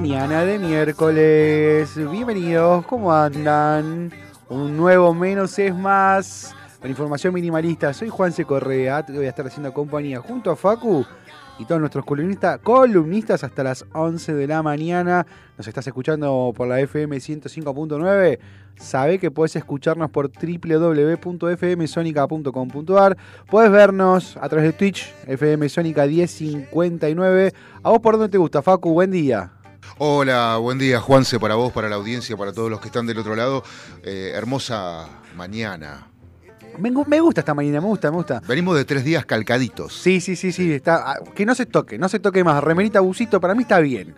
Mañana de miércoles. Bienvenidos, ¿cómo andan? Un nuevo menos es más. Con información minimalista. Soy Juan C. Correa. Te voy a estar haciendo compañía junto a Facu y todos nuestros columnistas, columnistas hasta las 11 de la mañana. Nos estás escuchando por la FM 105.9. Sabe que puedes escucharnos por www.fmsonica.com.ar. Puedes vernos a través de Twitch, FM Sónica 1059. ¿A vos por dónde te gusta, Facu? Buen día. Hola, buen día Juanse, para vos, para la audiencia, para todos los que están del otro lado. Eh, hermosa mañana. Me, gu- me gusta esta mañana, me gusta, me gusta. Venimos de tres días calcaditos. Sí, sí, sí, sí. Está, ah, que no se toque, no se toque más. Remerita busito para mí está bien.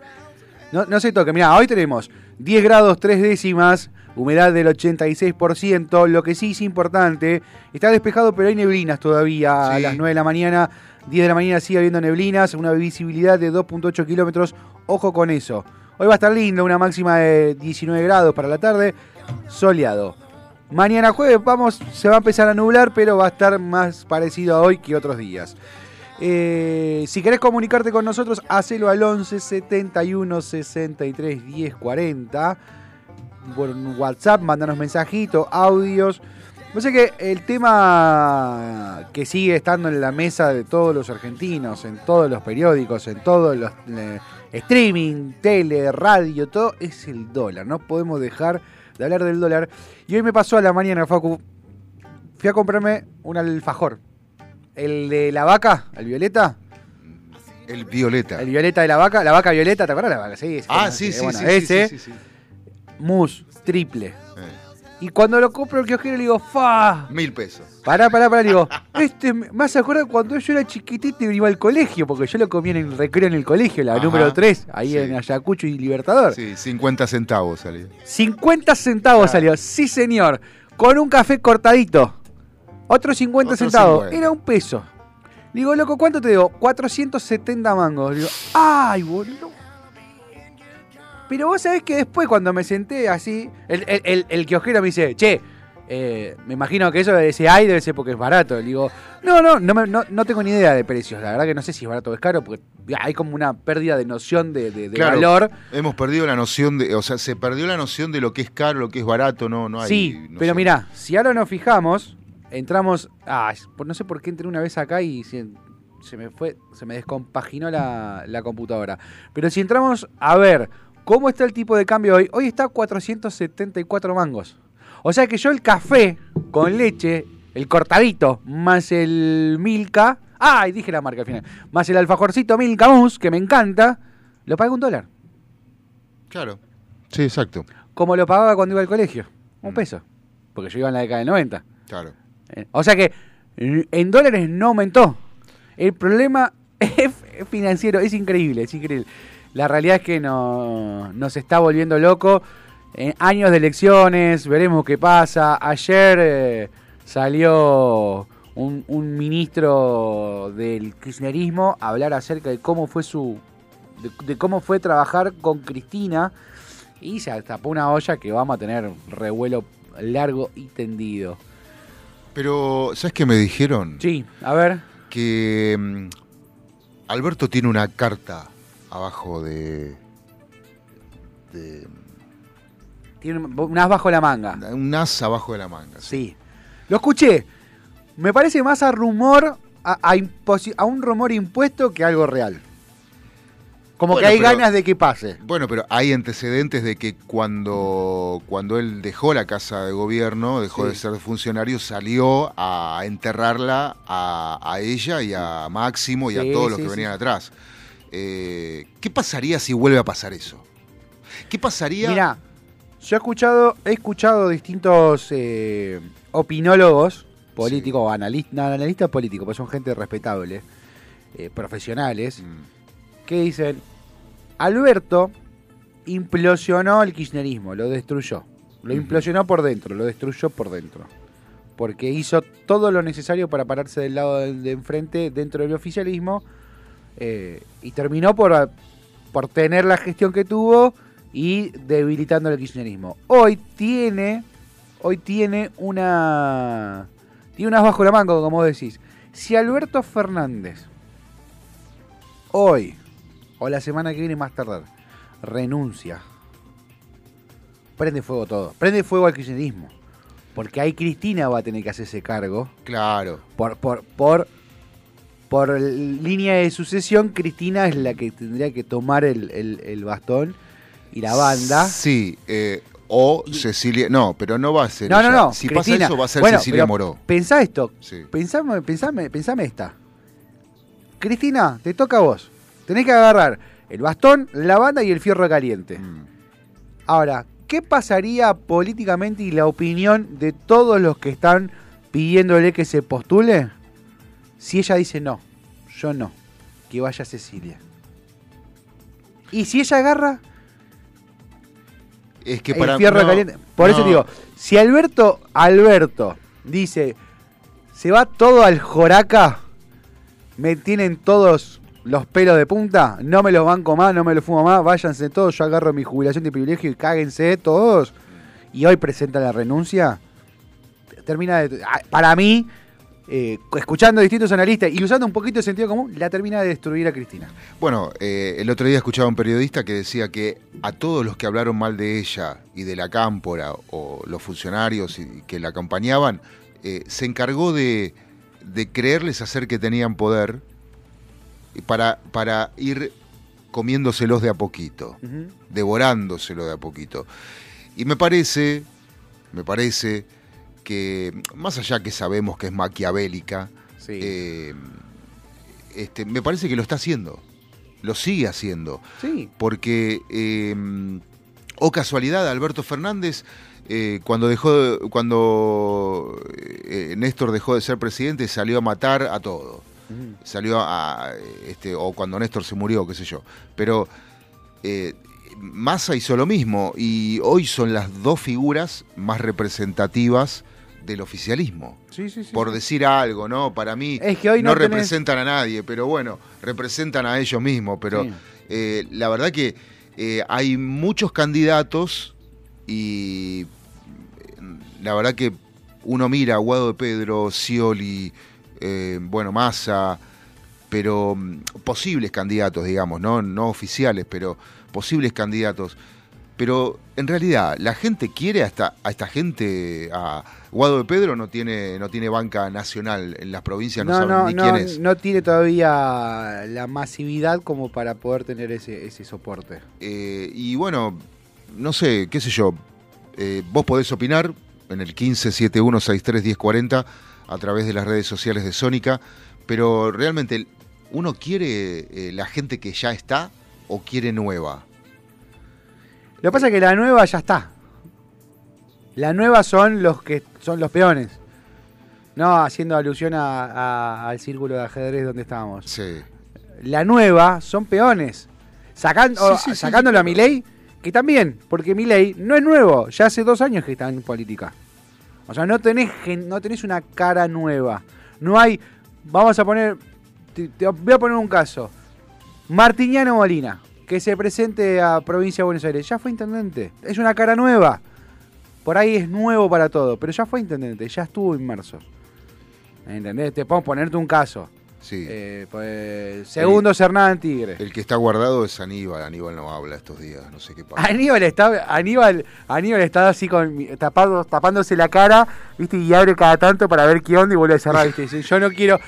No, no se toque. Mirá, hoy tenemos 10 grados 3 décimas, humedad del 86%. Lo que sí es importante, está despejado, pero hay neblinas todavía a las 9 de la mañana. 10 de la mañana sigue habiendo neblinas, una visibilidad de 2.8 kilómetros. Ojo con eso. Hoy va a estar lindo, una máxima de 19 grados para la tarde, soleado. Mañana jueves vamos, se va a empezar a nublar, pero va a estar más parecido a hoy que otros días. Eh, si querés comunicarte con nosotros, hacelo al 11 71 63 10 40. Por WhatsApp, mandanos mensajitos, audios. No sé que el tema que sigue estando en la mesa de todos los argentinos, en todos los periódicos, en todos los eh, streaming, tele, radio, todo, es el dólar. No podemos dejar de hablar del dólar. Y hoy me pasó a la mañana, Facu. Fui a comprarme un alfajor. El de la vaca, el violeta. El violeta. El violeta de la vaca, la vaca violeta, ¿te acuerdas la vaca? Sí, ese, ah, sí, sí, bueno, sí, ese, sí, sí, sí. mousse, triple. Y cuando lo compro el kiosquero le digo, ¡fa! mil pesos. Pará, pará, pará, le digo, este hace acordar cuando yo era chiquitito y iba al colegio, porque yo lo comía en el recreo en el colegio, la Ajá, número 3, ahí sí. en Ayacucho y Libertador. Sí, 50 centavos salió. 50 centavos Ah. salió, sí señor, con un café cortadito. Otros 50 Otros centavos, 50. era un peso. Digo, loco, ¿cuánto te digo? 470 mangos. Digo, ¡ay, boludo! Pero vos sabés que después, cuando me senté así, el, el, el, el kiosquero me dice, che, eh, me imagino que eso de ese ay debe ser porque es barato. Le digo, no, no, no, no, no tengo ni idea de precios. La verdad que no sé si es barato o es caro, porque hay como una pérdida de noción de, de- de Claro, valor. Hemos perdido la noción de, o sea, se perdió la noción de lo que es caro, lo que es barato, no, no hay. sí, no pero sé. mirá, si ahora nos fijamos, entramos. Ah, no sé por qué entré una vez acá y se, se me fue, se me descompaginó la, la computadora. Pero si entramos a ver cómo está el tipo de cambio hoy, hoy está 474 mangos. O sea que yo el café con leche el cortadito, más el Milka. Ay, dije la marca al final. Más el alfajorcito Milka Mousse, que me encanta, lo paga un dólar. Claro. Sí, exacto. Como lo pagaba cuando iba al colegio. Un Mm. peso. Porque yo iba en la década del 90. Claro. Eh, O sea que en dólares no aumentó. El problema es financiero, es increíble, es increíble. La realidad es que no, nos está volviendo loco. En años de elecciones, veremos qué pasa. Ayer eh, salió un, un ministro del kirchnerismo a hablar acerca de cómo fue su de, de cómo fue trabajar con Cristina y se tapó una olla que vamos a tener revuelo largo y tendido. Pero, ¿sabes qué me dijeron? Sí, a ver. Que mm, Alberto tiene una carta abajo de. de Tiene un as bajo la manga. un as abajo de la manga. Sí. Lo escuché. Me parece más a rumor, a, a un rumor impuesto que algo real. Como Bueno, que hay pero- ganas de que pase. Bueno, pero hay antecedentes de que cuando, cuando él dejó la casa de gobierno, dejó Sí. de ser funcionario, salió a enterrarla a, a ella y a Máximo y a todos los que venían atrás. Eh, ¿Qué pasaría si vuelve a pasar eso? ¿Qué pasaría? Mira, yo he escuchado, he escuchado distintos eh, opinólogos políticos, analistas, no, analistas políticos, porque son gente respetable, eh, profesionales, Mm, que dicen, Alberto implosionó el kirchnerismo, lo destruyó. Lo implosionó por dentro, lo destruyó por dentro. Porque hizo todo lo necesario para pararse del lado de enfrente dentro del oficialismo eh, y terminó por, por tener la gestión que tuvo y debilitando el kirchnerismo. Hoy tiene, hoy tiene una, tiene unas bajo la manga, como vos decís. Si Alberto Fernández hoy o la semana que viene más tardar renuncia, prende fuego todo, prende fuego al kirchnerismo. Porque ahí Cristina va a tener que hacerse cargo claro. por, por, por, por línea de sucesión, Cristina es la que tendría que tomar el, el- el bastón y la banda. Sí, eh, o Cecilia. No, pero no va a ser. No, no, ella. no. Si Cristina. pasa eso, va a ser Bueno, Cecilia Moró. Pensá esto. Sí. Pensame, pensame, pensame esta. Cristina, te toca a vos. Tenés que agarrar el bastón, la banda y el fierro caliente. Mm. Ahora, ¿qué pasaría políticamente y la opinión de todos los que están pidiéndole que se postule si ella dice no? Yo no. Que vaya Cecilia. Y si ella agarra Es que el para. fierro no, caliente. Por eso digo, si Alberto, Alberto dice, se va todo al joraca, me tienen todos los pelos de punta, no me los banco más, no me los fumo más, váyanse todos, yo agarro mi jubilación de privilegio y cáguense todos. Y hoy presenta la renuncia. Termina de. ah, Para mí, eh, escuchando a distintos analistas y usando un poquito de sentido común, la termina de destruir a Cristina. Bueno, eh, el otro día escuchaba a un periodista que decía que a todos los que hablaron mal de ella y de la cámpora o los funcionarios y- que la acompañaban, eh, se encargó de, de creerles hacer que tenían poder para, para ir comiéndoselos de a poquito, devorándoselo de a poquito. Y me parece, me parece que, más allá que sabemos que es maquiavélica, Sí. eh, este, me parece que lo está haciendo, lo sigue haciendo, sí. porque, eh, o casualidad, Alberto Fernández, eh, cuando dejó, de- cuando eh, Néstor dejó de ser presidente, salió a matar a todo, salió a, este, o cuando Néstor se murió, qué sé yo, pero Massa hizo lo mismo y hoy son las dos figuras más representativas del oficialismo Sí, sí, sí. por decir algo, ¿no? Para mí Es que hoy no, no tenés- representan a nadie, pero bueno, representan a ellos mismos. Pero Sí. eh, la verdad que eh, hay muchos candidatos y eh, la verdad que uno mira a Guado de Pedro, Scioli, eh, bueno, Massa, pero mm, posibles candidatos, digamos, ¿no? no oficiales, pero posibles candidatos. Pero en realidad, la gente quiere a esta, a esta gente, a Guado de Pedro no tiene, no tiene banca nacional en las provincias, no, No, saben no, ni no, quién es. no tiene todavía la masividad como para poder tener ese, ese soporte. Eh, y bueno, no sé, qué sé yo, eh, vos podés opinar, en el 1571631040 a través de las redes sociales de Sónica, pero realmente uno quiere eh, la gente que ya está o quiere nueva. Lo que pasa es que la nueva ya está. La nueva son los que son los peones. No haciendo alusión a- a- al círculo de ajedrez donde estábamos. Sí. La nueva son peones. Sacando, Sí, sí, sacándolo a Milei, que también, porque Milei no es nuevo, ya hace dos años que está en política. O sea, no tenés, no tenés una cara nueva. No hay, vamos a poner, te, te voy a poner un caso. Martiniano Molina, que se presente a Provincia de Buenos Aires, ya fue intendente. Es una cara nueva. Por ahí es nuevo para todo, pero ya fue intendente, ya estuvo inmerso. ¿Entendés? Te puedo ponerte un caso. Sí. Eh, pues, segundo Hernán Tigre. El que está guardado es Aníbal. Aníbal no habla estos días, no sé qué pasa. Aníbal está, Aníbal, Aníbal está así con tapado, tapándose la cara, viste, y abre cada tanto para ver qué onda y vuelve a cerrar, viste. Dice, yo no quiero.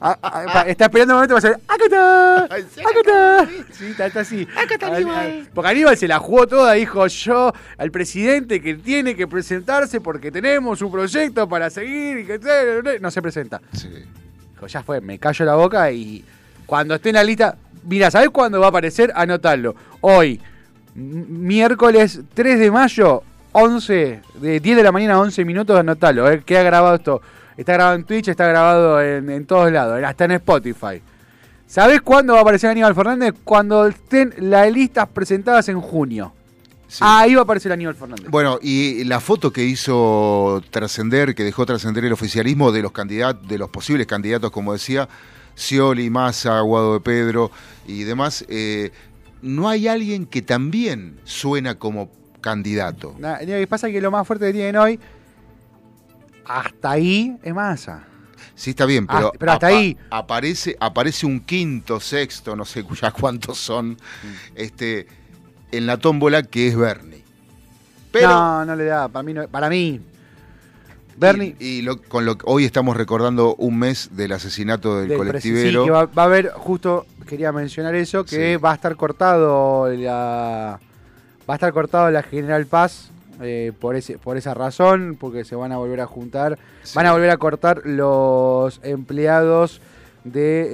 a- a- pa- está esperando un momento para hacer. ¡Acá está! ¡Acá está! Sí, está, está así. Aníbal. Porque Aníbal se la jugó toda, dijo yo al presidente que tiene que presentarse porque tenemos un proyecto para seguir y que no se presenta. Sí. Dijo, ya fue, me callo la boca y cuando esté en la lista, mira, ¿sabés cuándo va a aparecer? Anotalo. Hoy, miércoles 3 de mayo, 11, de 10 de la mañana a 11 minutos, anotalo. Eh, queda grabado esto. Está grabado en Twitch, está grabado en, en todos lados, hasta en Spotify. ¿Sabés cuándo va a aparecer Aníbal Fernández? Cuando estén las listas presentadas en junio. Sí. Ahí va a aparecer Aníbal Fernández. Bueno, y la foto que hizo trascender, que dejó trascender el oficialismo de los candidatos, de los posibles candidatos, como decía, Scioli, Massa, Guado de Pedro y demás, eh, no hay alguien que también suena como candidato. Lo que pasa es que lo más fuerte que tienen hoy, hasta ahí, es masa. Sí, está bien, pero, Ah, pero hasta ahí. aparece, aparece un quinto, sexto, no sé ya cuántos son, Mm. este, en la tómbola que es Bernie. Pero, no, no le da. Para mí, no- para mí Bernie. Y, y lo- con lo que hoy estamos recordando un mes del asesinato del, del colectivero. sí, que va, va a haber, justo quería mencionar eso, que Sí. va a estar cortado la. Va a estar cortado la General Paz eh, por ese, por esa razón, porque se van a volver a juntar. Sí. Van a volver a cortar los empleados de.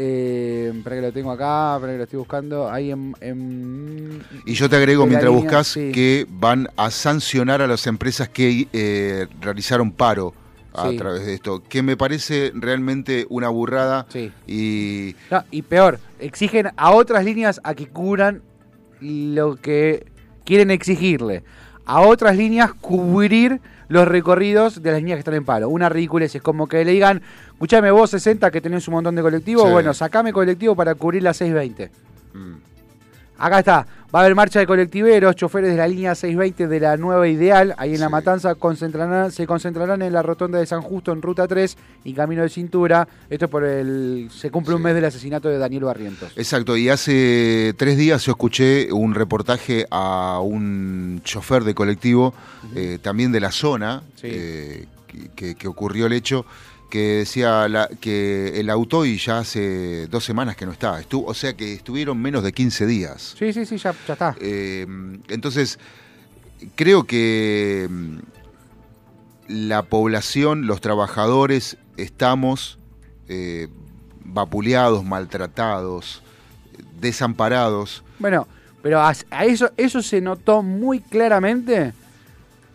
Eh, espera que lo tengo acá, espera que lo estoy buscando. Ahí en. en- Y yo te agrego mientras línea, buscas sí. que van a sancionar a las empresas que eh, realizaron paro a Sí. través de esto, que me parece realmente una burrada Sí. y No, y peor, exigen a otras líneas a que cubran lo que quieren exigirle. A otras líneas cubrir los recorridos de las líneas que están en paro. Una ridiculez, es como que le digan, escuchame vos 60 que tenés un montón de colectivos, Sí. bueno, sacame colectivo para cubrir las 620. mm, Acá está, va a haber marcha de colectiveros, choferes de la línea 620 de la nueva Ideal, ahí en La. Matanza concentrarán, se concentrarán en la rotonda de San Justo en Ruta 3 y Camino de Cintura. Esto es por el... se cumple un mes del asesinato de Daniel Barrientos. Exacto, y hace tres días yo escuché un reportaje a un chofer de colectivo, eh, también de la zona, Sí. eh, que ocurrió el hecho, que decía la- que el auto y ya hace dos semanas que no está, Estuvo, o sea que estuvieron menos de 15 días. Sí, sí, sí, ya, ya está. Eh, entonces, creo que mm, la población, los trabajadores, estamos eh, vapuleados, maltratados, desamparados. Bueno, pero a, a eso, eso se notó muy claramente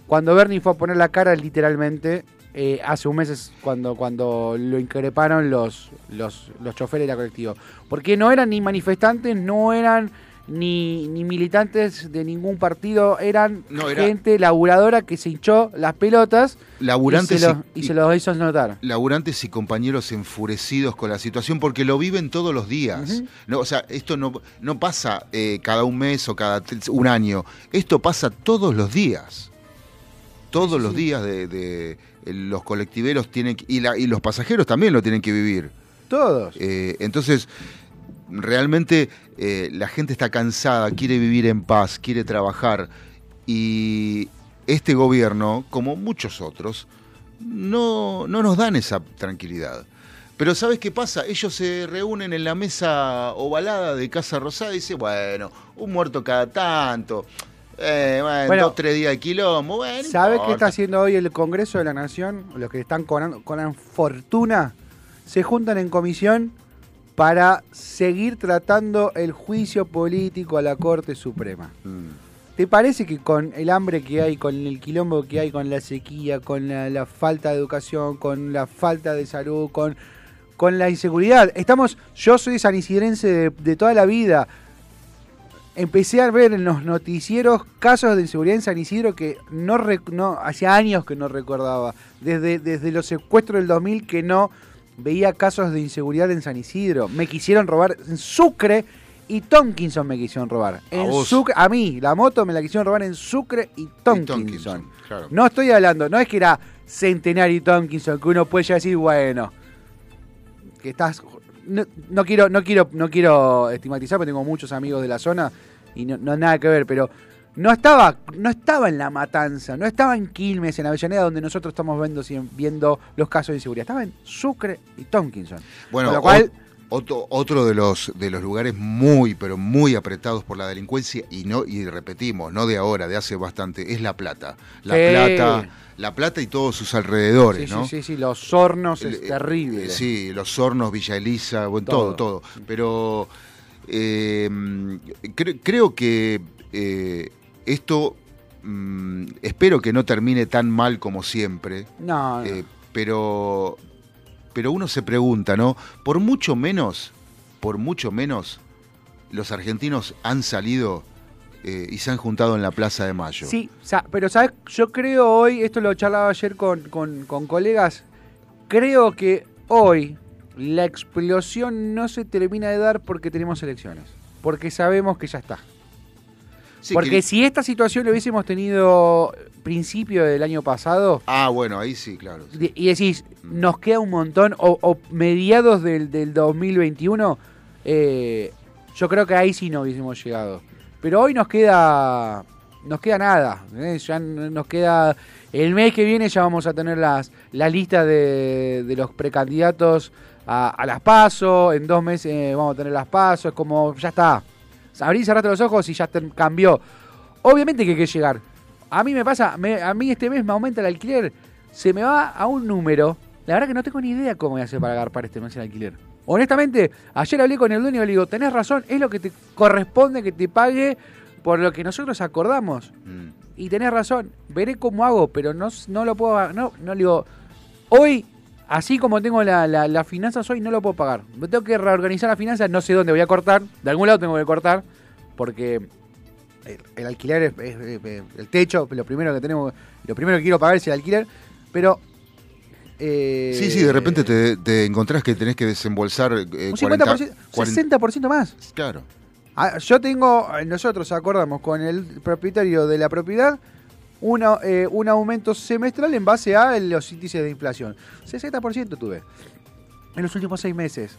cuando Bernie fue a poner la cara literalmente eh, hace un mes cuando, cuando lo increparon los, los, los choferes de la colectivo. Porque no eran ni manifestantes, no eran ni, ni militantes de ningún partido, eran No, era- gente laburadora que se hinchó las pelotas Laburantes y, se, lo- y- y se los hizo notar. laburantes y compañeros enfurecidos con la situación porque lo viven todos los días. No, o sea, esto no, no pasa eh, cada un mes o cada un año. Esto pasa todos los días. Todos sí, los sí. días de, de- los colectiveros tienen que- y, la- y los pasajeros también lo tienen que vivir. Todos. Eh, entonces, realmente eh, la gente está cansada, quiere vivir en paz, quiere trabajar y este gobierno, como muchos otros, no, no nos dan esa tranquilidad. Pero ¿sabes qué pasa? Ellos se reúnen en la mesa ovalada de Casa Rosada y dicen, bueno, un muerto cada tanto. Eh, bueno, Bueno. dos, tres días de quilombo, bueno. no ¿Sabes qué está haciendo hoy el Congreso de la Nación? Los que están con, con fortuna se juntan en comisión para seguir tratando el juicio político a la Corte Suprema. Mm. ¿Te parece que con el hambre que hay, con el quilombo que hay, con la sequía, con la, la falta de educación, con la falta de salud, con, con la inseguridad? Estamos, yo soy sanisidrense de, de toda la vida. Empecé a ver en los noticieros casos de inseguridad en San Isidro que no, no hacía años que no recordaba. Desde, desde los secuestros del 2000 que no veía casos de inseguridad en San Isidro. Me quisieron robar en Sucre y Tonkinson me quisieron robar. En vos? Sucre, a mí, la moto me la quisieron robar en Sucre y Tonkinson. Tonkinson, claro. No estoy hablando, no es que era Centenario y Tonkinson, que uno puede ya decir, bueno, que estás. No, no quiero, no quiero, no quiero estigmatizar, porque tengo muchos amigos de la zona y no, no nada que ver, pero no estaba, no estaba en la matanza, no estaba en Quilmes, en Avellaneda, donde nosotros estamos viendo, viendo los casos de inseguridad. Estaba en Sucre y Tonkinson. Bueno, Con lo cual, o- otro, otro de los de los lugares muy, pero muy apretados por la delincuencia, y no, y repetimos, no de ahora, de hace bastante, es La Plata. La Sí. Plata, La Plata y todos sus alrededores, sí, ¿no? sí, sí, sí, los hornos es eh, terrible. eh, Sí, los hornos, Villa Elisa, bueno, todo, Todo. todo. Pero eh, cre- creo que eh, esto, mm, espero que no termine tan mal como siempre, No, no. pero, pero uno se pregunta, ¿no? Por mucho menos, por mucho menos, los argentinos han salido eh, y se han juntado en la Plaza de Mayo. Sí, pero sabes, yo creo hoy, esto lo charlaba ayer con, con- con colegas, creo que hoy la explosión no se termina de dar porque tenemos elecciones, porque sabemos que ya está. Sí, porque que- si esta situación lo hubiésemos tenido principio del año pasado, Ah, bueno, ahí sí, claro. sí. y decís, nos queda un montón, o, o mediados del, del 2021, eh, yo creo que ahí sí no hubiésemos llegado. Pero hoy nos queda, nos queda nada, ¿eh? ya nos queda, el mes que viene ya vamos a tener las, las listas de, de los precandidatos a, a las PASO, en dos meses eh, vamos a tener las PASO, es como, ya está, abrí y cerraste los ojos y ya te- cambió. Obviamente que hay que llegar. A mí me pasa, me- a mí este mes me aumenta el alquiler, se me va a un número. La verdad que no tengo ni idea cómo voy a hacer para agarpar este mes el alquiler. Honestamente, ayer hablé con el dueño y le digo, tenés razón, es lo que te corresponde que te pague por lo que nosotros acordamos. Mm. Y tenés razón, veré cómo hago, pero no, no lo puedo, no, no le digo, hoy, así como tengo la- la- las finanzas hoy, no lo puedo pagar. Me tengo que reorganizar las finanzas, no sé dónde voy a cortar, de algún lado tengo que cortar, porque el, el alquiler es, es- es- es el techo, lo primero que tenemos, lo primero que quiero pagar es el alquiler, pero... eh, Sí, sí, de repente te, te encontrás que tenés que desembolsar eh, Un 40, 50%, 60% más. Claro. Ah, Yo tengo, nosotros acordamos con el propietario de la propiedad una, eh, un aumento semestral en base a los índices de inflación. 60% tuve en los últimos seis meses.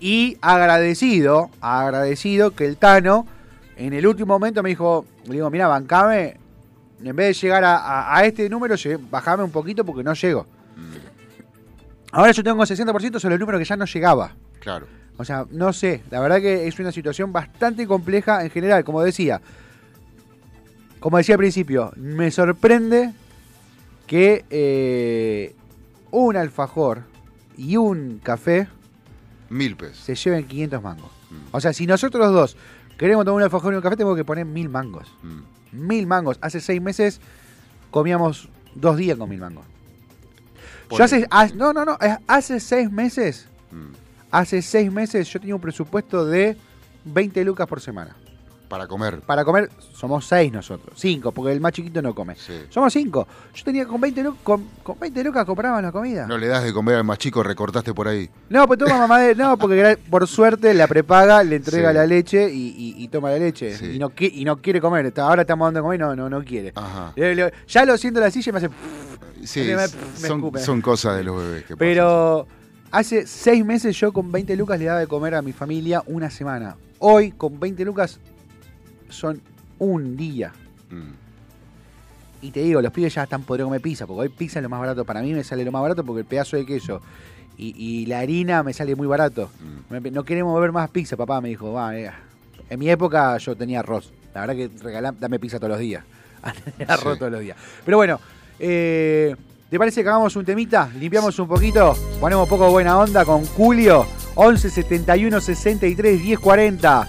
Y agradecido, agradecido que el Tano en el último momento me dijo, le digo, mira, bancame, en vez de llegar a, a- a este número, bajame un poquito porque no llego. Ahora yo tengo 60% sobre el número que ya no llegaba. Claro. O sea, no sé, la verdad que es una situación bastante compleja en general, como decía. Como decía al principio, me sorprende que eh, un alfajor y un café Mil pesos. se lleven 500 mangos. Mm. O sea, si nosotros los dos queremos tomar un alfajor y un café, tengo que poner mil mangos. Mm. Mil mangos. Hace seis meses comíamos dos días con mil mangos. Yo hace, ha- no, no, no, hace seis meses Mm. Hace seis meses yo tenía un presupuesto de 20 lucas por semana. Para comer. Para comer, somos seis nosotros. Cinco, porque el más chiquito no come. Sí. Somos cinco. Yo tenía con 20, lu- con, con 20 lucas compraba la comida. No le das de comer al más chico, recortaste por ahí. No, pues toma mamá de. No, porque por suerte la prepaga, le entrega Sí. la leche y, y- y toma la leche. Sí. Y, no, y no quiere comer. Ahora estamos dando de comer y no, no, no quiere. Ajá. Ya lo siento en la silla y me hace. Sí, me- me son, cosas de los bebés que pasan. Pero hace seis meses yo con 20 lucas le daba de comer a mi familia una semana. Hoy con 20 lucas son un día. Mm. Y te digo, los pibes ya están podridos comer pizza, porque hoy pizza es lo más barato. Para mí me sale lo más barato porque el pedazo de queso y, y la harina me sale muy barato. Mm. No queremos beber más pizza, papá me dijo. Va, eh. En mi época yo tenía arroz. La verdad que regalá, dame pizza todos los días. Arroz todos los días. Pero bueno, eh, ¿te parece que hagamos un temita? Limpiamos un poquito, ponemos un poco buena onda con Julio. 11 71 63 10 40.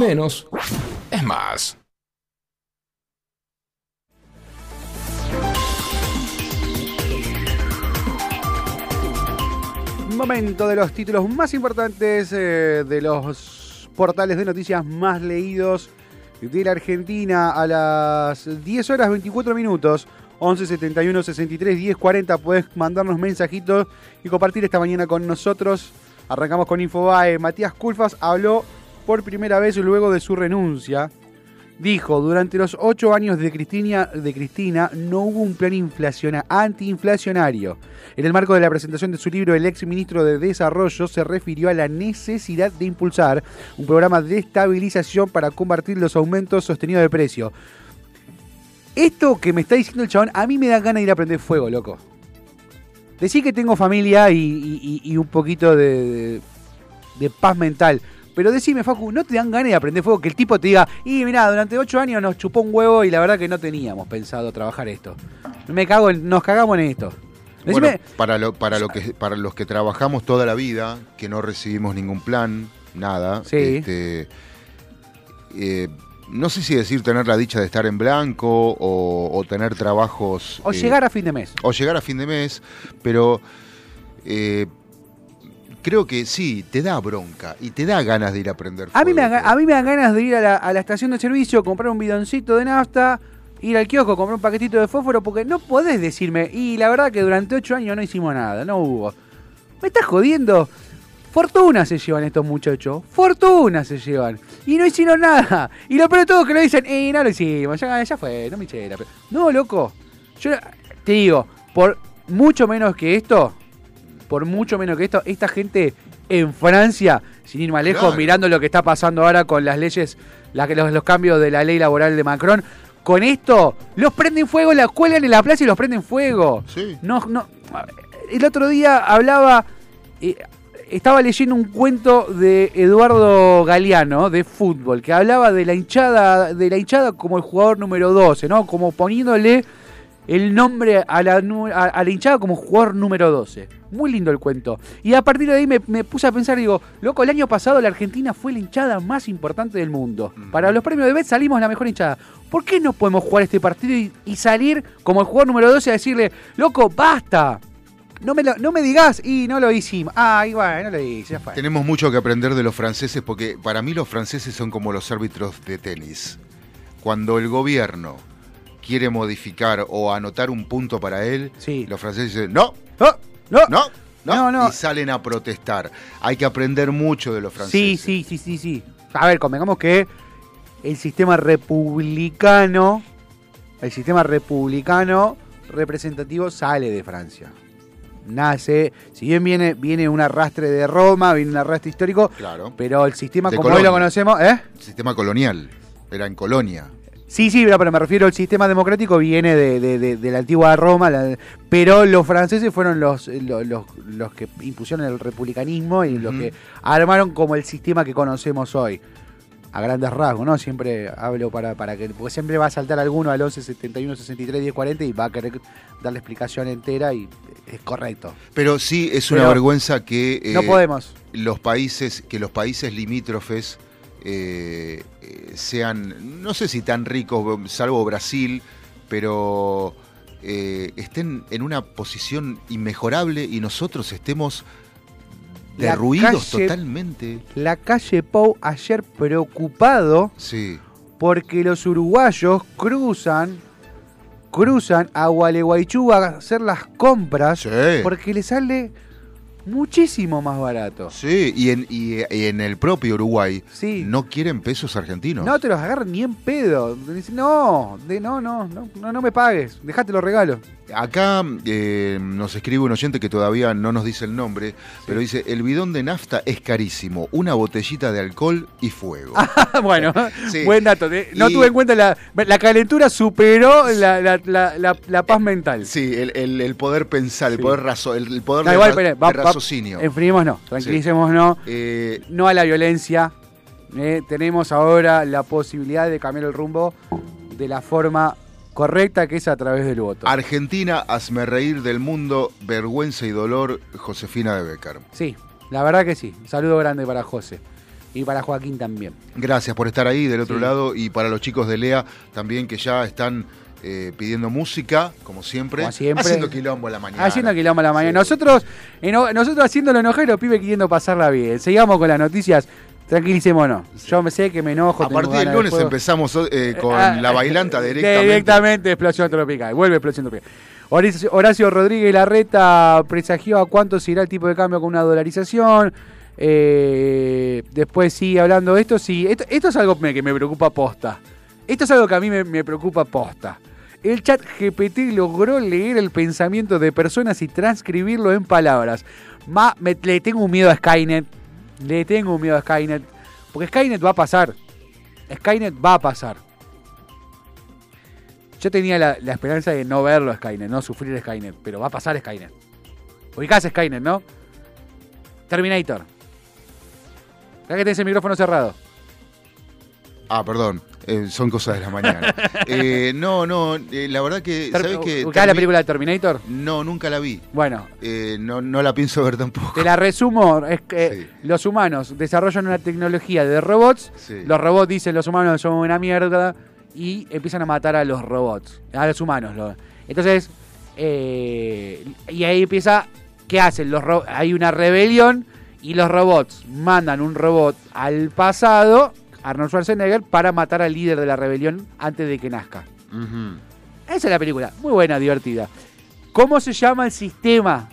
Menos es más. Momento de los títulos más importantes eh, de los portales de noticias más leídos de la Argentina a las 10 horas 24 minutos. 11 71 63 10 40. Puedes mandarnos mensajitos y compartir esta mañana con nosotros. Arrancamos con Infobae. Matías Culfas habló por primera vez luego de su renuncia. Dijo, durante los ocho años de Cristina, de Cristina no hubo un plan inflaciona- antiinflacionario. En el marco de la presentación de su libro, el ex ministro de Desarrollo se refirió a la necesidad de impulsar un programa de estabilización para combatir los aumentos sostenidos de precio. Esto que me está diciendo el chabón, a mí me da ganas de ir a prender fuego, loco. Decí que tengo familia y, un poquito de- de paz mental. Pero decime, Facu, ¿no te dan ganas de aprender fuego? Que el tipo te diga, y mirá, durante ocho años nos chupó un huevo y la verdad que no teníamos pensado trabajar esto. Me cago en- nos cagamos en esto. Decime, Bueno, para, lo, para, lo que, para los que trabajamos toda la vida, que no recibimos ningún plan, nada, Sí. este, eh, no sé si decir tener la dicha de estar en blanco o, o tener trabajos... o eh, llegar a fin de mes. o llegar a fin de mes, pero eh, creo que sí, te da bronca y te da ganas de ir a aprender A mí, me fuego, a mí me dan ganas de ir a la, a la estación de servicio, comprar un bidoncito de nafta, ir al kiosco, comprar un paquetito de fósforo, porque no podés decirme, y la verdad que durante ocho años no hicimos nada, no hubo. ¿Me estás jodiendo? Fortuna se llevan estos muchachos, fortuna se llevan. Y no hicieron nada. Y lo peor de todo que lo dicen, y no lo hicimos, ya, ya fue, no me hinché la pe-". No, loco. Yo te digo, por mucho menos que esto, por mucho menos que esto, esta gente en Francia, sin ir más lejos, Claro. mirando lo que está pasando ahora con las leyes, la- los, los cambios de la ley laboral de Macron, con esto los prenden fuego, la cuelgan en la plaza y los prenden fuego. Sí. No, no. El otro día hablaba, eh, estaba leyendo un cuento de Eduardo Galeano de fútbol que hablaba de la hinchada, de la hinchada como el jugador número 12, ¿no? Como poniéndole el nombre a la, nu- a, a la hinchada como jugador número 12. Muy lindo el cuento. Y a partir de ahí me, me puse a pensar, digo, loco, el año pasado la Argentina fue la hinchada más importante del mundo. Para los premios de Bet salimos la mejor hinchada. ¿Por qué no podemos jugar este partido y, y salir como el jugador número 12 a decirle, loco, basta? No me, lo- no me digas, y no lo hicimos. Ah, igual, no lo hice, ya fue. Tenemos mucho que aprender de los franceses porque para mí los franceses son como los árbitros de tenis. Cuando el gobierno quiere modificar o anotar un punto para él, Sí. los franceses dicen, no. ¡No! no, no, No, no. y salen a protestar. Hay que aprender mucho de los Sí, franceses. sí, sí, sí, sí. A ver, convengamos que el sistema republicano, el sistema republicano representativo sale de Francia. Nace, si bien viene, viene un arrastre de Roma, viene un arrastre histórico, Claro. pero el sistema De como hoy lo conocemos, ¿eh? Sistema colonial. Era en Colonia. Sí, sí, pero pero me refiero al sistema democrático viene de, de- de- de la antigua Roma, la- pero los franceses fueron los, los, los- los que impusieron el republicanismo y los que armaron como el sistema que conocemos hoy. A grandes rasgos, ¿no? Siempre hablo para, para que. Porque siempre va a saltar alguno al 11 71 63 10 40 y va a querer dar la explicación entera y es correcto. Pero sí es una Pero vergüenza que no eh, podemos. los países, que los países limítrofes eh, eh, sean, no sé si tan ricos, salvo Brasil, pero eh, estén en una posición inmejorable y nosotros estemos La derruidos calle- totalmente. La calle Pou ayer preocupado Sí, porque los uruguayos cruzan cruzan a Gualeguaychú a hacer las compras sí. porque le sale muchísimo más barato. Sí, y en, y- y en el propio Uruguay Sí. no quieren pesos argentinos. No te los agarran ni en pedo. Dicen, no, de, no, no, no, no, no me pagues, dejate los regalos. Acá eh, nos escribe un oyente que todavía no nos dice el nombre, pero dice, el bidón de nafta es carísimo, una botellita de alcohol y fuego. bueno, Sí. buen dato. no Y- tuve en cuenta la, la calentura superó la, paz mental. Sí, el, el- el poder pensar, el poder, razo, el, el poder No, de, igual, ra- de va- raciocinio. Enfriémonos, tranquilicémonos. Eh, no a la violencia. Eh, tenemos ahora la posibilidad de cambiar el rumbo de la forma correcta que es a través del voto. Argentina, hazme reír del mundo, vergüenza y dolor, Josefina de Becker. Sí, la verdad que sí. Un saludo grande para José y para Joaquín también. Gracias por estar ahí del otro Sí. lado y para los chicos de Lea también que ya están eh, pidiendo música, como siempre, Como siempre. haciendo quilombo a la mañana. Haciendo quilombo a la mañana. Sí. Nosotros, nosotros haciéndolo enojar y los pibes queriendo pasarla bien. Sigamos con las noticias. Tranquilicémonos. Yo me sé que me enojo. A partir del de lunes empezamos eh, con Ah, la bailanta directamente. Directamente explosión tropical. Vuelve explosión tropical. Horacio, Horacio Rodríguez Larreta presagió a cuánto se irá el tipo de cambio con una dolarización. Eh, después sigue hablando de esto. Sí, esto, esto es algo que me preocupa posta. Esto es algo que a mí me, me preocupa posta. El chat GPT logró leer el pensamiento de personas y transcribirlo en palabras. Ma- me- le tengo un miedo a Skynet. Le tengo miedo a Skynet. Porque Skynet va a pasar. Skynet va a pasar. Yo tenía la, esperanza de no verlo a Skynet, no sufrir Skynet, pero va a pasar Skynet. Ubicás Skynet, ¿no? Terminator. Acá que tenés el micrófono cerrado. Ah, perdón. Eh, son cosas de la mañana. Eh, no, no, eh, la verdad que, ¿sabes qué? ¿Ubicás la Termi- película de Terminator? No, nunca la vi. Bueno, Eh, no, no la pienso ver tampoco. te la resumo. Es que Sí. los humanos desarrollan una tecnología de robots. Sí. Los robots dicen los humanos somos una mierda. Y empiezan a matar a los robots. A los humanos. Entonces, y ahí empieza. ¿Qué hacen? Los ro- hay una rebelión. Y los robots mandan un robot al pasado, Arnold Schwarzenegger, para matar al líder de la rebelión antes de que nazca. Esa es la película, muy buena, divertida. ¿Cómo se llama el sistema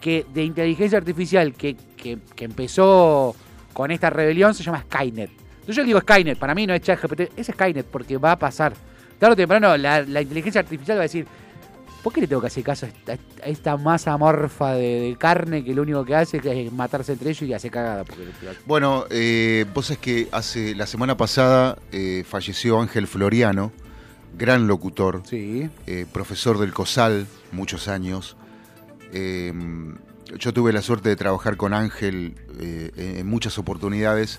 que, de inteligencia artificial que, que- que empezó con esta rebelión? Se llama Skynet. Entonces yo digo Skynet, para mí no es ChatGPT, es Skynet porque va a pasar. Tarde o temprano la, la inteligencia artificial va a decir, ¿por qué le tengo que hacer caso a esta, masa amorfa de, de carne que lo único que hace es matarse entre ellos y hacer cagada? Porque, Bueno, eh, vos es que hace la semana pasada eh, falleció Ángel Floriano, gran locutor, sí. eh, profesor del COSAL, muchos años. Eh, yo tuve la suerte de trabajar con Ángel en muchas oportunidades,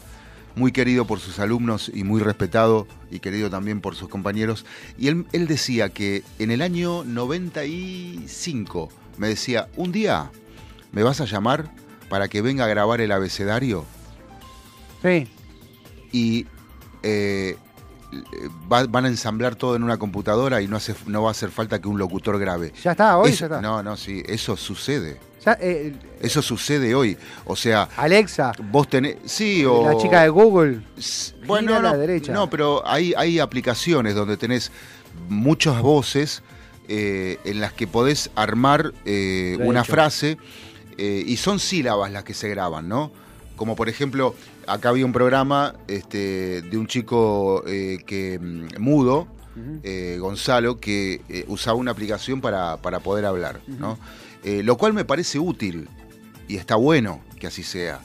muy querido por sus alumnos y muy respetado y querido también por sus compañeros. Y él, él decía que en el año 95 me decía, un día me vas a llamar para que venga a grabar el abecedario Sí. y eh, va- van a ensamblar todo en una computadora y no, hace, no va a hacer falta que un locutor grabe. Ya está, hoy Eso- ya está. No, no, sí, eso sucede. Ya, eh, Eso sucede hoy. O sea, Alexa, vos tenés. Sí, o. la chica de Google. Bueno, a la no, derecha. no, pero hay, hay aplicaciones donde tenés muchas voces eh, en las que podés armar eh, una hecho. frase eh, y son sílabas las que se graban, ¿no? Como por ejemplo, acá había un programa este, de un chico eh, que mm, mudo, eh, Gonzalo, que eh, usaba una aplicación para, para poder hablar, ¿no? Eh, lo cual me parece útil y está bueno que así sea.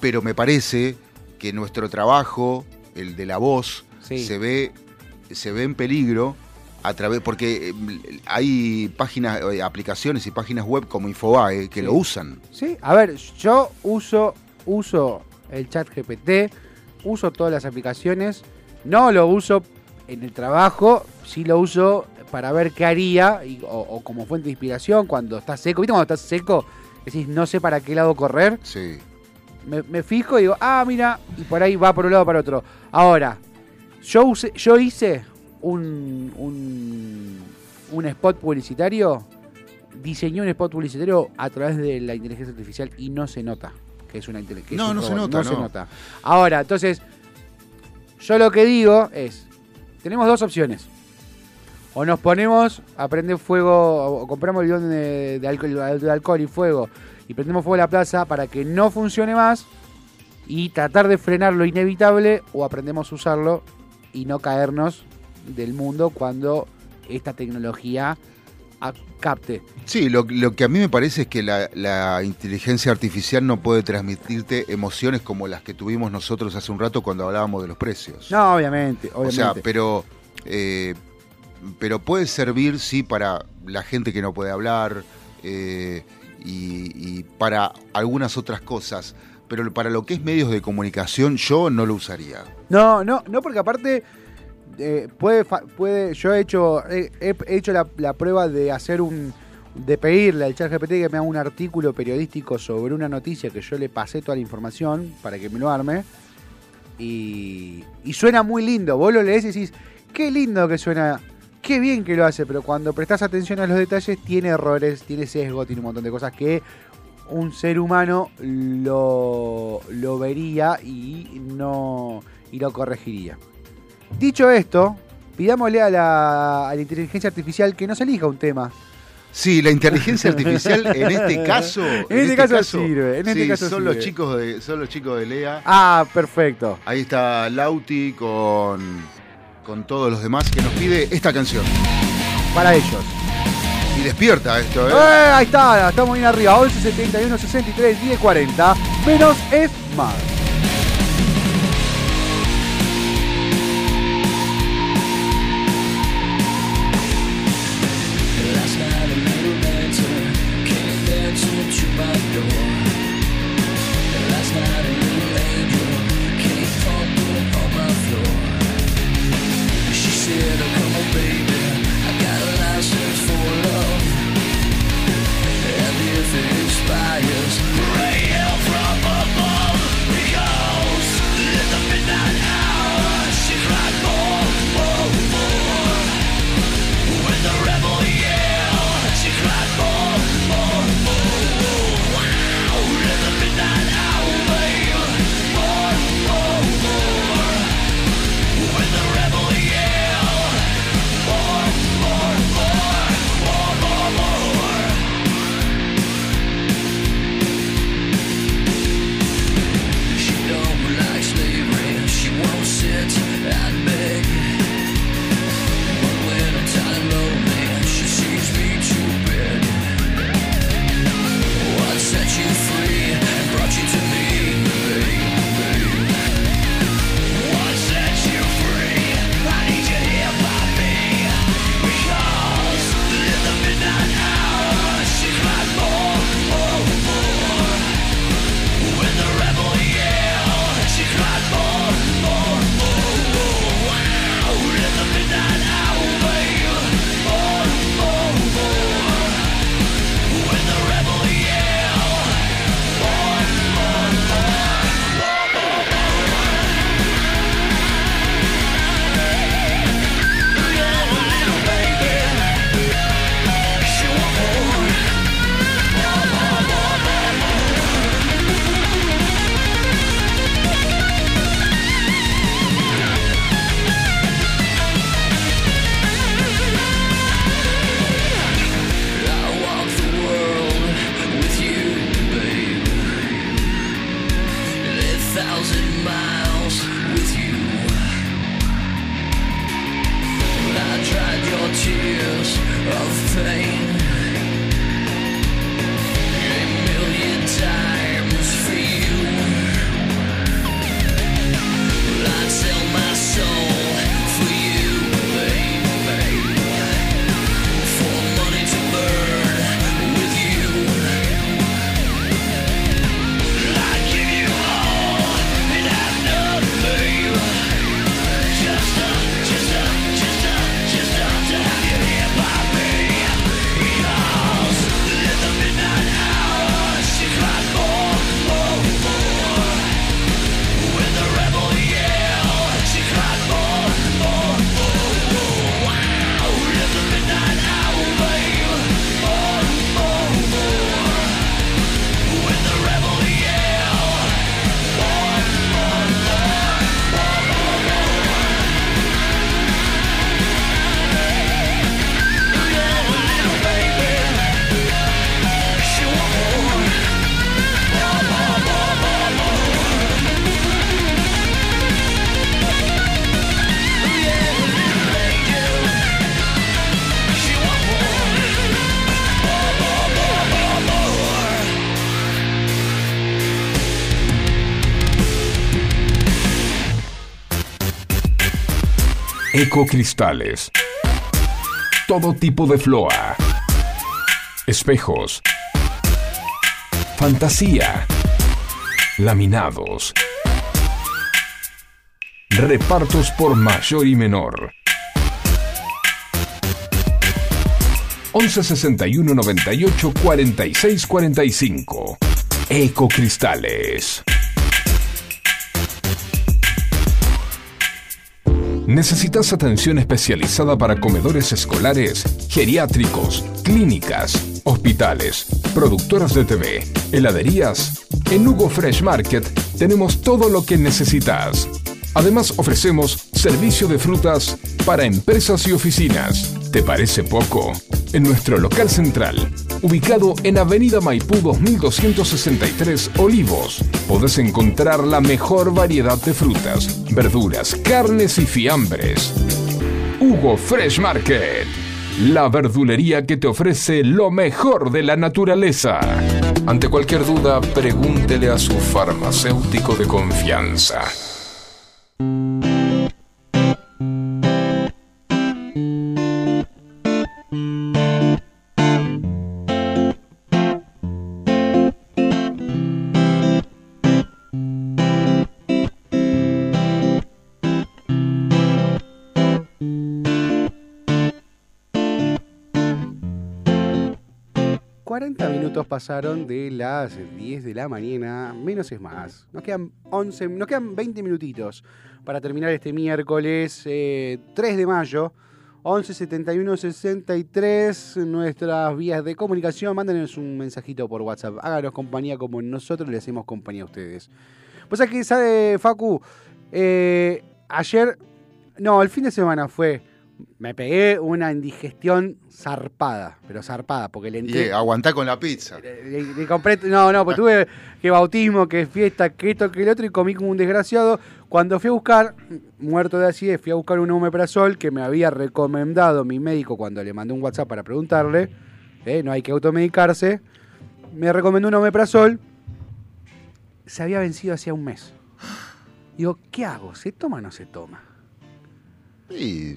Pero me parece que nuestro trabajo, el de la voz, Sí. se ve se ve en peligro a través porque eh, hay páginas, eh, aplicaciones y páginas web como Infobae que Sí. lo usan. Sí, a ver, yo uso, uso el chat GPT, uso todas las aplicaciones, no lo uso en el trabajo, sí lo uso para ver qué haría y- o, o como fuente de inspiración cuando está seco. ¿Viste cuando estás seco? Decís, no sé para qué lado correr. Sí. Me, me fijo y digo, ah, mira, y por ahí va por un lado para otro. Ahora, yo, usé- yo hice un, un, un spot publicitario, diseñé un spot publicitario a través de la inteligencia artificial y no se nota que es una inteligencia. No, no se nota, No se no. nota. Ahora, entonces, yo lo que digo es, tenemos dos opciones. O nos ponemos a prender fuego, o compramos el bidón de, de alcohol, de alcohol y fuego y prendemos fuego a la plaza para que no funcione más y tratar de frenar lo inevitable o aprendemos a usarlo y no caernos del mundo cuando esta tecnología capte. Sí, lo, lo que a mí me parece es que la, la inteligencia artificial no puede transmitirte emociones como las que tuvimos nosotros hace un rato cuando hablábamos de los precios. No, obviamente, O obviamente. sea, pero, eh, pero puede servir, sí, para la gente que no puede hablar eh, y, para algunas otras cosas. Pero para lo que es medios de comunicación, yo no lo usaría. No, no, no, porque aparte eh, puede, puede, yo he hecho, he, he hecho la, la prueba de hacer un, de pedirle al chat GPT que me haga un artículo periodístico sobre una noticia que yo le pasé toda la información para que me lo arme y, y suena muy lindo. Vos lo lees y decís, qué lindo que suena, qué bien que lo hace, pero cuando prestás atención a los detalles tiene errores, tiene sesgo, tiene un montón de cosas que un ser humano lo, lo vería y no y lo corregiría. Dicho esto, pidámosle a la, a la inteligencia artificial que nos elija un tema. Sí, la inteligencia artificial en este caso. En este caso sirve, en este sí, caso son sirve. los chicos de, son los chicos de Lea. Ah, perfecto. Ahí está Lauti con, con todos los demás que nos pide esta canción. Para ellos. Y despierta esto, Eh, ¿eh? ahí está, estamos bien arriba. 11 71 63 10 40. Menos es más. Ecocristales. Todo tipo de floa. Espejos. Fantasía. Laminados. Repartos por mayor y menor. 11 61 98 46 45. Ecocristales. ¿Necesitas atención especializada para comedores escolares, geriátricos, clínicas, hospitales, productoras de TV, heladerías? En Hugo Fresh Market tenemos todo lo que necesitas. Además ofrecemos servicio de frutas para empresas y oficinas. ¿Te parece poco? En nuestro local central, ubicado en Avenida Maipú 2263 Olivos, podés encontrar la mejor variedad de frutas, verduras, carnes y fiambres. Hugo Fresh Market, la verdulería que te ofrece lo mejor de la naturaleza. Ante cualquier duda, pregúntele a su farmacéutico de confianza. Minutos pasaron de las 10 de la mañana, menos es más. Nos quedan 11, nos quedan 20 minutitos para terminar este miércoles eh, 3 de mayo. 11 71 63, nuestras vías de comunicación. Mándenos un mensajito por WhatsApp. Háganos compañía como nosotros le hacemos compañía a ustedes. Pues aquí, ¿sabe, Facu? Eh, ayer, no, el fin de semana fue. Me pegué una indigestión zarpada, pero zarpada, porque le Y entré. eh, aguantá con la pizza. Le- le compré- no, no, pues tuve que bautismo, que fiesta, que esto, que el otro, y comí como un desgraciado. Cuando fui a buscar, muerto de acidez, fui a buscar un omeprazol que me había recomendado mi médico cuando le mandé un WhatsApp para preguntarle. eh, no hay que automedicarse. Me recomendó un omeprazol. Se había vencido hacía un mes. Digo, ¿qué hago? ¿Se toma o no se toma? Y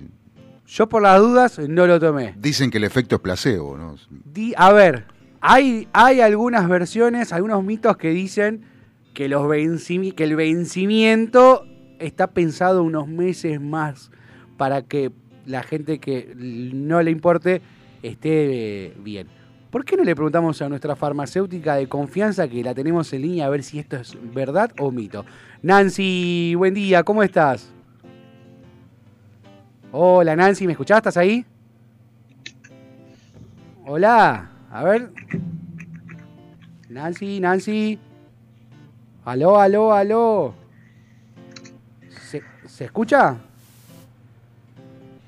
Yo por las dudas no lo tomé. dicen que el efecto es placebo, ¿no? Di- a ver, hay, hay algunas versiones, algunos mitos que dicen que, los vencimi- que el vencimiento está pensado unos meses más para que la gente que no le importe esté eh, bien. ¿Por qué no le preguntamos a nuestra farmacéutica de confianza que la tenemos en línea a ver si esto es verdad o mito? Nancy, buen día, ¿cómo estás? Hola Nancy, ¿me escuchás? ¿Estás ahí? Hola, a ver. Nancy, Nancy. Aló, aló, aló. ¿Se, ¿se escucha?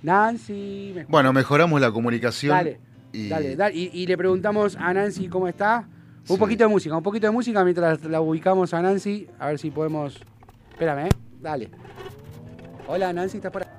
Nancy, ¿me escu- Bueno, mejoramos la comunicación. Dale, y- dale, dale. Y, y le preguntamos a Nancy cómo está. Un Sí. poquito de música, un poquito de música mientras la ubicamos a Nancy. A ver si podemos. Espérame, ¿eh? Dale. Hola, Nancy, ¿estás por ahí?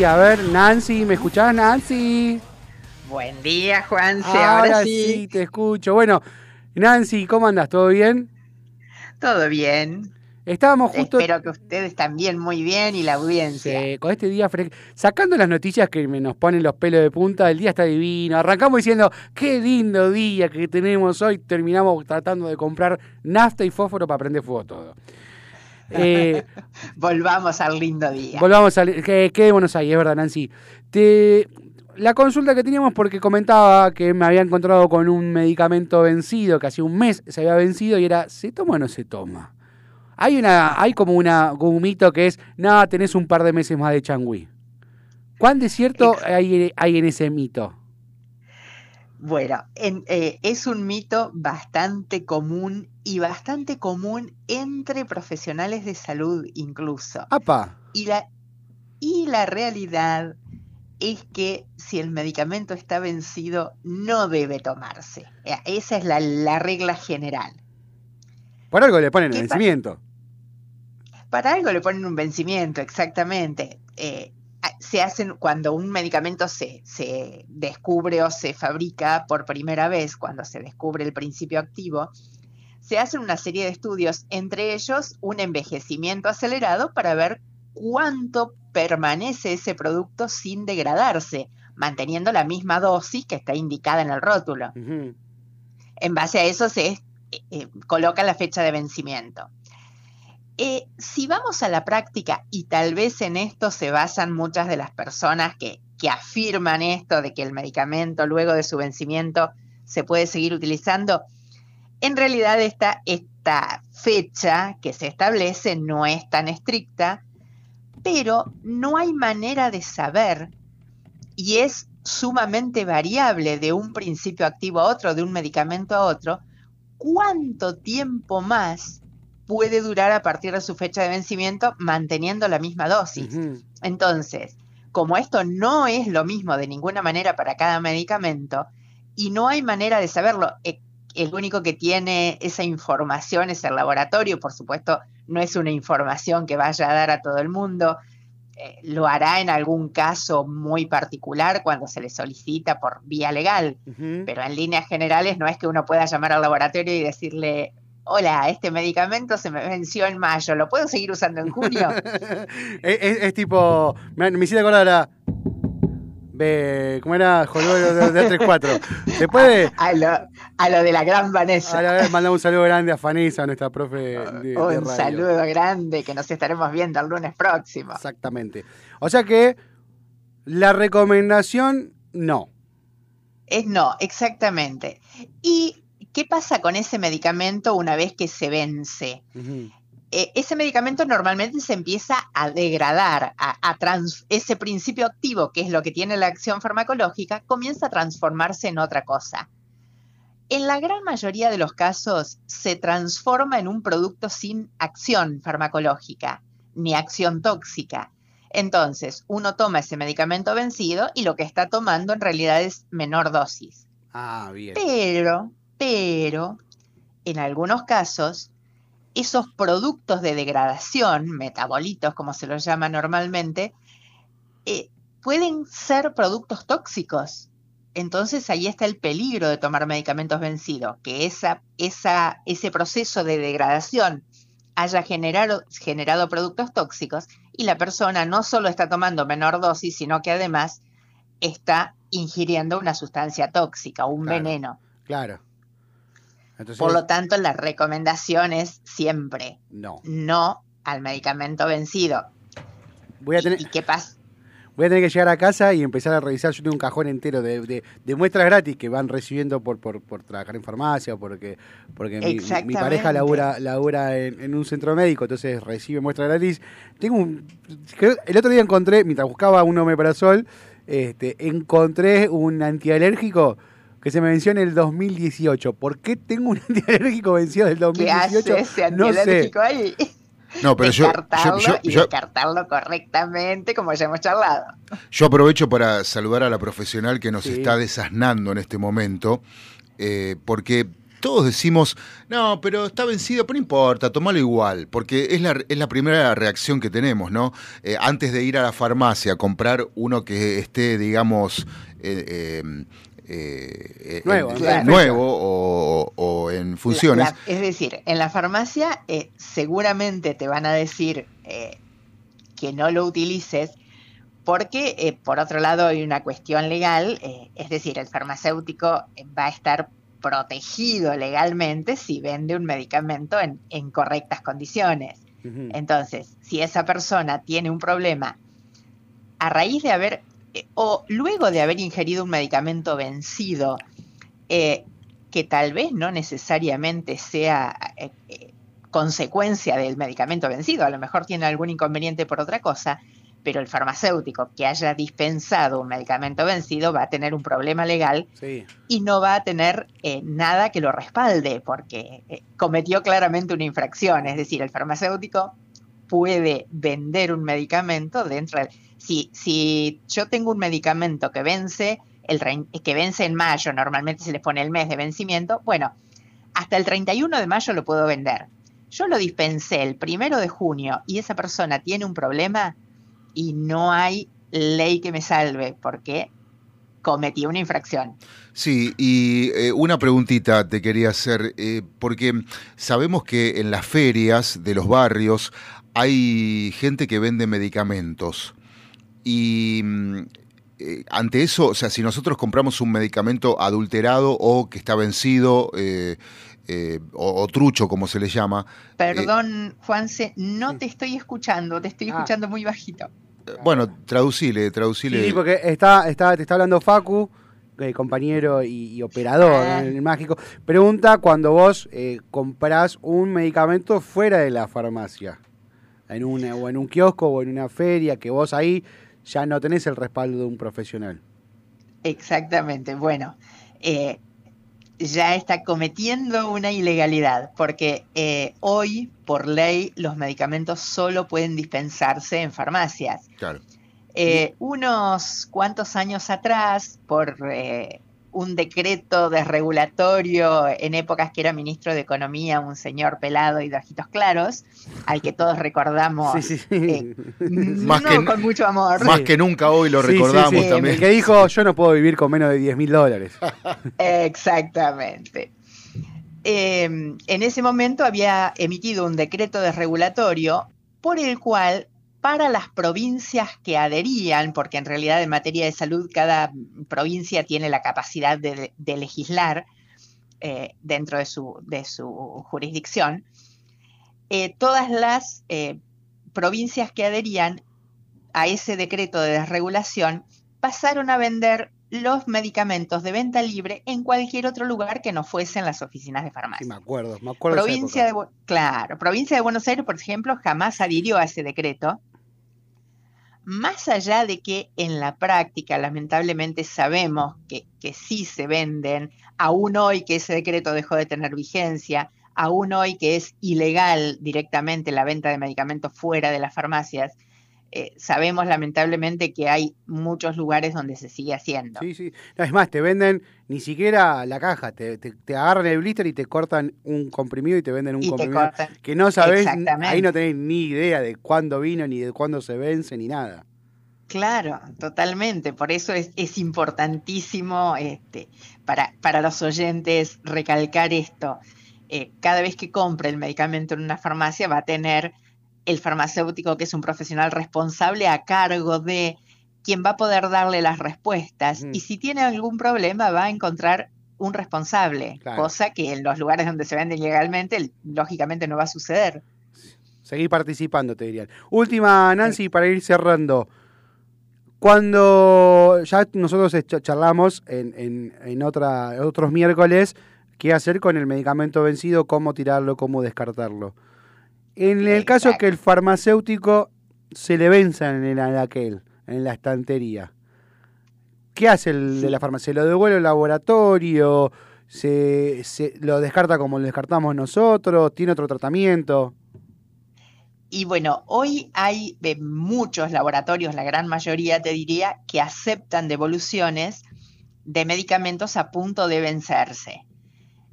Sí, a ver, Nancy, ¿me escuchás, Nancy? Buen día, Juanse. Ahora, sí. te escucho. Bueno, Nancy, ¿cómo andas? ¿Todo bien? Todo bien. Estábamos justo Espero que ustedes también muy bien y la audiencia. eh, con este día sacando las noticias que me nos ponen los pelos de punta, el día está divino. Arrancamos diciendo, qué lindo día que tenemos hoy. Terminamos tratando de comprar nafta y fósforo para prender fuego todo. Eh, Volvamos al lindo día. volvamos al. Que, quedémonos ahí, es verdad, Nancy. Te, la consulta que teníamos porque comentaba que me había encontrado con un medicamento vencido, que hacía un mes se había vencido y era, ¿se toma o no se toma? Hay una, hay como una como un mito que es, no, tenés un par de meses más de changüí. ¿Cuán de cierto hay, hay en ese mito? Bueno, en- eh, es un mito bastante común y bastante común entre profesionales de salud incluso. ¡Apa! Y la, y la realidad es que si el medicamento está vencido, no debe tomarse. Eh, Esa es la, la regla general. Por algo le ponen el ¿Qué pa- vencimiento. Para algo le ponen un vencimiento, exactamente. Eh, se hacen cuando un medicamento se, se descubre o se fabrica por primera vez, cuando se descubre el principio activo, se hacen una serie de estudios, entre ellos un envejecimiento acelerado para ver cuánto permanece ese producto sin degradarse, manteniendo la misma dosis que está indicada en el rótulo. En base a eso se eh, eh, coloca la fecha de vencimiento. Eh, si vamos a la práctica, y tal vez en esto se basan muchas de las personas que, que afirman esto de que el medicamento luego de su vencimiento se puede seguir utilizando, en realidad esta, esta fecha que se establece no es tan estricta, pero no hay manera de saber y es sumamente variable de un principio activo a otro, de un medicamento a otro, cuánto tiempo más puede durar a partir de su fecha de vencimiento manteniendo la misma dosis. Entonces, como esto no es lo mismo de ninguna manera para cada medicamento y no hay manera de saberlo, eh, el único que tiene esa información es el laboratorio, por supuesto, no es una información que vaya a dar a todo el mundo, eh, lo hará en algún caso muy particular cuando se le solicita por vía legal, pero en líneas generales no es que uno pueda llamar al laboratorio y decirle, hola, este medicamento se me venció en mayo, ¿lo puedo seguir usando en junio? es, es- es tipo. Me, me hiciste acordar a. ¿Cómo era? De, de 3-4. Después de. a, lo, a lo de la gran Vanessa. Ahora mandamos un saludo grande a Fanisa, nuestra profe de, de Un radio. saludo grande que nos estaremos viendo el lunes próximo. Exactamente. O sea que la recomendación, no. Es no, exactamente. ¿Y qué pasa con ese medicamento una vez que se vence? Eh, ese medicamento normalmente se empieza a degradar, a, a trans- ese principio activo, que es lo que tiene la acción farmacológica, comienza a transformarse en otra cosa. En la gran mayoría de los casos se transforma en un producto sin acción farmacológica, ni acción tóxica. Entonces, uno toma ese medicamento vencido y lo que está tomando en realidad es menor dosis. Ah, bien. Pero, pero, en algunos casos, esos productos de degradación, metabolitos como se los llama normalmente, eh, pueden ser productos tóxicos. Entonces ahí está el peligro de tomar medicamentos vencidos, que esa, esa, ese proceso de degradación haya generado, generado productos tóxicos y la persona no solo está tomando menor dosis, sino que además está ingiriendo una sustancia tóxica, un Claro. veneno. Claro. Entonces, Por lo tanto, la recomendación es siempre no. no al medicamento vencido. Voy a, ¿Y- tener, ¿Y qué pasa? voy a tener que llegar a casa y empezar a revisar. Yo tengo un cajón entero de, de- de muestras gratis que van recibiendo por, por, por trabajar en farmacia o porque, porque mi- pareja labura, labura en, en un centro médico, entonces recibe muestras gratis. Tengo un, el otro día encontré, mientras buscaba un omeprazol, este, encontré un antialérgico que se me venció en el 2018. ¿Por qué tengo un antialérgico vencido del ¿Qué hace 2018? ese no sé. antialérgico ahí? No, pero yo, yo, descartarlo yo, y yo- descartarlo correctamente, como ya hemos charlado. yo aprovecho para saludar a la profesional que nos Sí. está desasnando en este momento, eh, porque todos decimos, no, pero está vencido, pero no importa, tomalo igual, porque es la, es la primera reacción que tenemos, ¿no? Eh, antes de ir a la farmacia a comprar uno que esté, digamos, eh, eh, eh, Nuevo, en- Claro. nuevo o, o en funciones. La- la- es decir, en la farmacia eh, seguramente te van a decir eh, que no lo utilices porque, eh, por otro lado, hay una cuestión legal, eh, es decir, el farmacéutico va a estar protegido legalmente si vende un medicamento en, en correctas condiciones. Entonces, si esa persona tiene un problema a raíz de haber o luego de haber ingerido un medicamento vencido, eh, que tal vez no necesariamente sea eh, eh, consecuencia del medicamento vencido, a lo mejor tiene algún inconveniente por otra cosa, pero el farmacéutico que haya dispensado un medicamento vencido va a tener un problema legal Sí. y no va a tener eh, nada que lo respalde porque eh, cometió claramente una infracción. Es decir, el farmacéutico puede vender un medicamento dentro del... Si, si yo tengo un medicamento que vence, el, que vence en mayo, normalmente se les pone el mes de vencimiento, bueno, hasta el 31 de mayo lo puedo vender. Yo lo dispensé el primero de junio y esa persona tiene un problema y no hay ley que me salve porque cometí una infracción. Sí, y eh, una preguntita te quería hacer, eh, porque sabemos que en las ferias de los barrios hay gente que vende medicamentos. Y mm, eh, ante eso, o sea, si nosotros compramos un medicamento adulterado o que está vencido, eh, eh, o, o trucho, como se le llama, Perdón, Juanse, no te estoy escuchando, te estoy Ah. escuchando muy bajito. bueno, traducile, traducile. Sí, sí, porque está, está, te está hablando Facu, eh, compañero y, y operador Ah. en el mágico. Pregunta cuando vos eh, comprás un medicamento fuera de la farmacia, en una, o en un kiosco o en una feria, que vos ahí ya no tenés el respaldo de un profesional. Exactamente, bueno, eh, ya está cometiendo una ilegalidad, porque eh, hoy, por ley, los medicamentos solo pueden dispensarse en farmacias. Claro. Eh, unos cuantos años atrás, por eh, un decreto desregulatorio en épocas que era ministro de Economía, un señor pelado y de ojitos claros, al que todos recordamos Sí, sí, sí. eh, Más no que- con mucho amor. Más que nunca hoy lo Sí, sí, recordamos sí, también. El que dijo, yo no puedo vivir con menos de 10 mil dólares. Exactamente. Eh, en ese momento había emitido un decreto desregulatorio por el cual para las provincias que adherían, porque en realidad en materia de salud cada provincia tiene la capacidad de, de legislar eh, dentro de su, de su jurisdicción, eh, todas las eh, provincias que adherían a ese decreto de desregulación pasaron a vender los medicamentos de venta libre en cualquier otro lugar que no fuesen las oficinas de Sí, farmacia. me acuerdo, me acuerdo Provincia de, claro, provincia de Buenos Aires, por ejemplo, jamás adhirió a ese decreto. Más allá de que en la práctica, lamentablemente, sabemos que, que sí se venden, aún hoy que ese decreto dejó de tener vigencia, aún hoy que es ilegal directamente la venta de medicamentos fuera de las farmacias, eh, sabemos lamentablemente que hay muchos lugares donde se sigue haciendo. Sí, sí. No, es más, te venden ni siquiera la caja, te, te- te agarran el blister y te cortan un comprimido y te venden un Y comprimido que no sabés, ahí no tenés ni idea de cuándo vino, ni de cuándo se vence, ni nada. Claro, totalmente. Por eso es, es importantísimo este, para, para los oyentes recalcar esto. Eh, cada vez que compre el medicamento en una farmacia va a tener el farmacéutico, que es un profesional responsable, a cargo de quien va a poder darle las respuestas. Y si tiene algún problema, va a encontrar un responsable, Claro. cosa que en los lugares donde se venden legalmente, lógicamente no va a suceder. Seguir participando, te dirían. Última, Nancy, para ir cerrando. Cuando ya nosotros ch- charlamos en, en, en otra, otros miércoles qué hacer con el medicamento vencido, cómo tirarlo, cómo descartarlo. En el caso que el farmacéutico se le venza en el aquel, en la estantería, ¿qué hace el de la farmacia? ¿Se lo devuelve al laboratorio? ¿Se, se lo descarta como lo descartamos nosotros? ¿Tiene otro tratamiento? Y bueno, hoy hay eh, muchos laboratorios, la gran mayoría te diría, que aceptan devoluciones de medicamentos a punto de vencerse.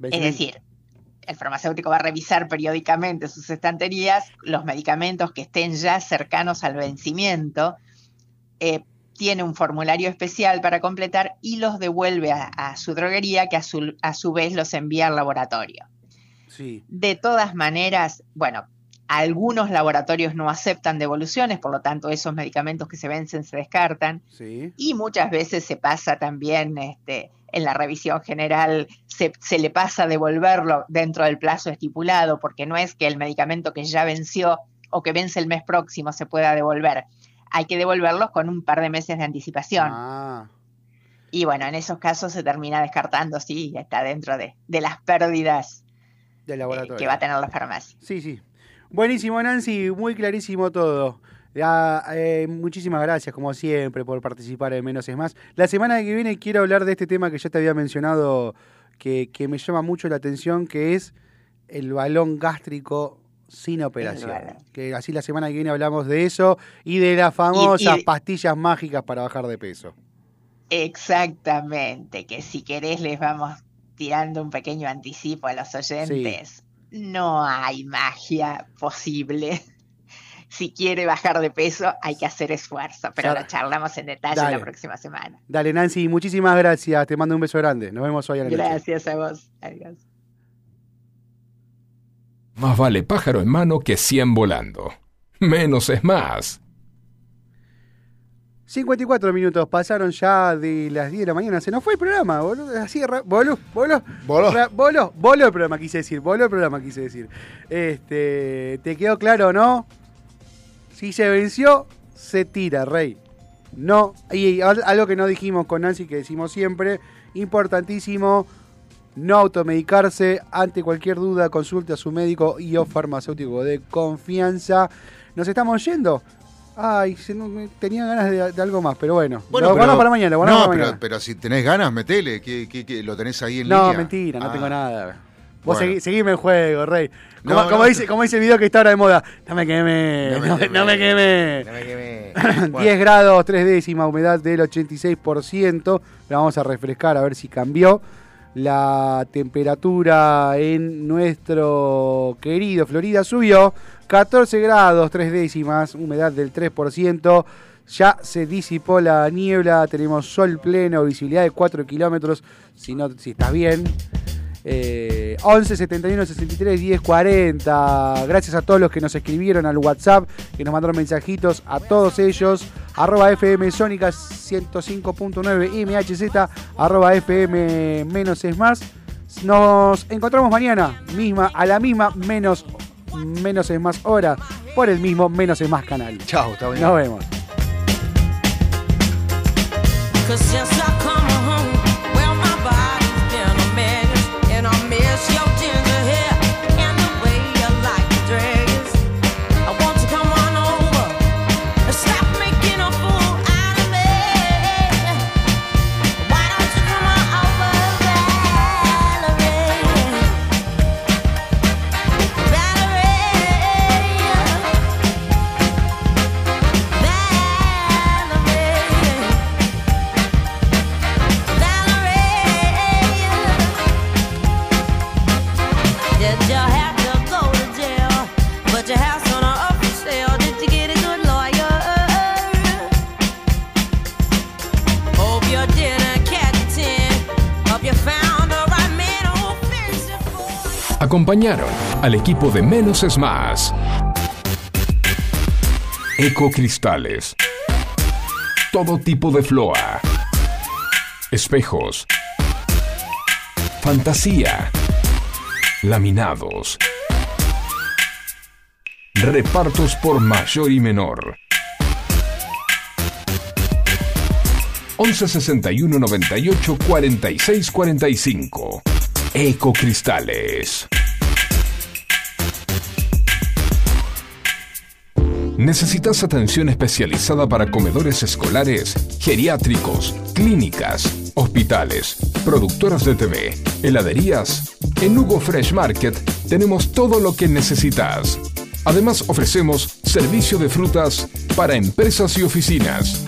Es decir, el farmacéutico va a revisar periódicamente sus estanterías, los medicamentos que estén ya cercanos al vencimiento, eh, tiene un formulario especial para completar y los devuelve a, a su droguería que a su, a su vez los envía al laboratorio. Sí. De todas maneras, bueno, algunos laboratorios no aceptan devoluciones, por lo tanto esos medicamentos que se vencen se descartan Sí. y muchas veces se pasa también este, en la revisión general, se, se le pasa a devolverlo dentro del plazo estipulado, porque no es que el medicamento que ya venció o que vence el mes próximo se pueda devolver. Hay que devolverlos con un par de meses de anticipación. Ah, Y bueno, en esos casos se termina descartando, sí, está dentro de, de las pérdidas del eh, que va a tener la farmacia. Sí, sí. Buenísimo, Nancy, muy clarísimo todo. Ya, eh, muchísimas gracias, como siempre, por participar en Menos es Más. La semana que viene quiero hablar de este tema que ya te había mencionado, que, que me llama mucho la atención, que es el balón gástrico sin operación. Que así la semana que viene hablamos de eso y de las famosas y- pastillas mágicas para bajar de peso. Exactamente, que si querés les vamos tirando un pequeño anticipo a los oyentes. No hay magia posible. Si quiere bajar de peso, hay que hacer esfuerzo, pero lo charlamos en detalle Dale. la próxima semana. Dale, Nancy, muchísimas gracias. Te mando un beso grande. Nos vemos hoy a la noche. Gracias a vos. Adiós. Más vale pájaro en mano que 100 volando. Menos es más. 54 minutos pasaron ya de las 10 de la mañana. Se nos fue el programa, boludo. Así, voló, voló. Voló, voló el programa, quise decir. Voló el programa, quise decir. Este, ¿Te quedó claro o no? Si se venció, se tira, rey. No. Y al- algo que no dijimos con Nancy, que decimos siempre, importantísimo. No automedicarse. Ante cualquier duda, consulte a su médico y o farmacéutico de confianza. Nos estamos yendo. Ay, no- tenía ganas de, de algo más, pero bueno. lo guardamos para mañana, lo no, para pero, mañana. pero si tenés ganas, metele. que que- que ¿Lo tenés ahí en No, línea? mentira, no Ah. tengo nada. Vos Bueno. seguí- seguime el juego, rey. Como, No, como no, dice, como dice el video que está ahora de moda. No me quemé, No me quemé. no me quemé. No me quemé. 10 Bueno. grados, 3 décimas, humedad del 86%. La vamos a refrescar a ver si cambió. La temperatura en nuestro querido Florida subió 14 grados, 3 décimas, humedad del 3%. Ya se disipó la niebla, tenemos sol pleno, visibilidad de 4 kilómetros, si, no, si estás bien. Eh, 11 71 63 10 40. Gracias a todos los que nos escribieron al WhatsApp, que nos mandaron mensajitos, a todos ellos. Arroba FM Sónica 105.9 MHZ, arroba FM menos es más. Nos encontramos mañana, misma, a la misma menos, menos es más hora, por el mismo menos es más canal. Chao, está bien. Nos vemos. Acompañaron al equipo de Menos es Más. Ecocristales. Todo tipo de floa. Espejos. Fantasía. Laminados. Repartos por mayor y menor. 11 61 98 46 45. Ecocristales. ¿Necesitas atención especializada para comedores escolares, geriátricos, clínicas, hospitales, productoras de TV, heladerías? En Hugo Fresh Market tenemos todo lo que necesitas. Además ofrecemos servicio de frutas para empresas y oficinas.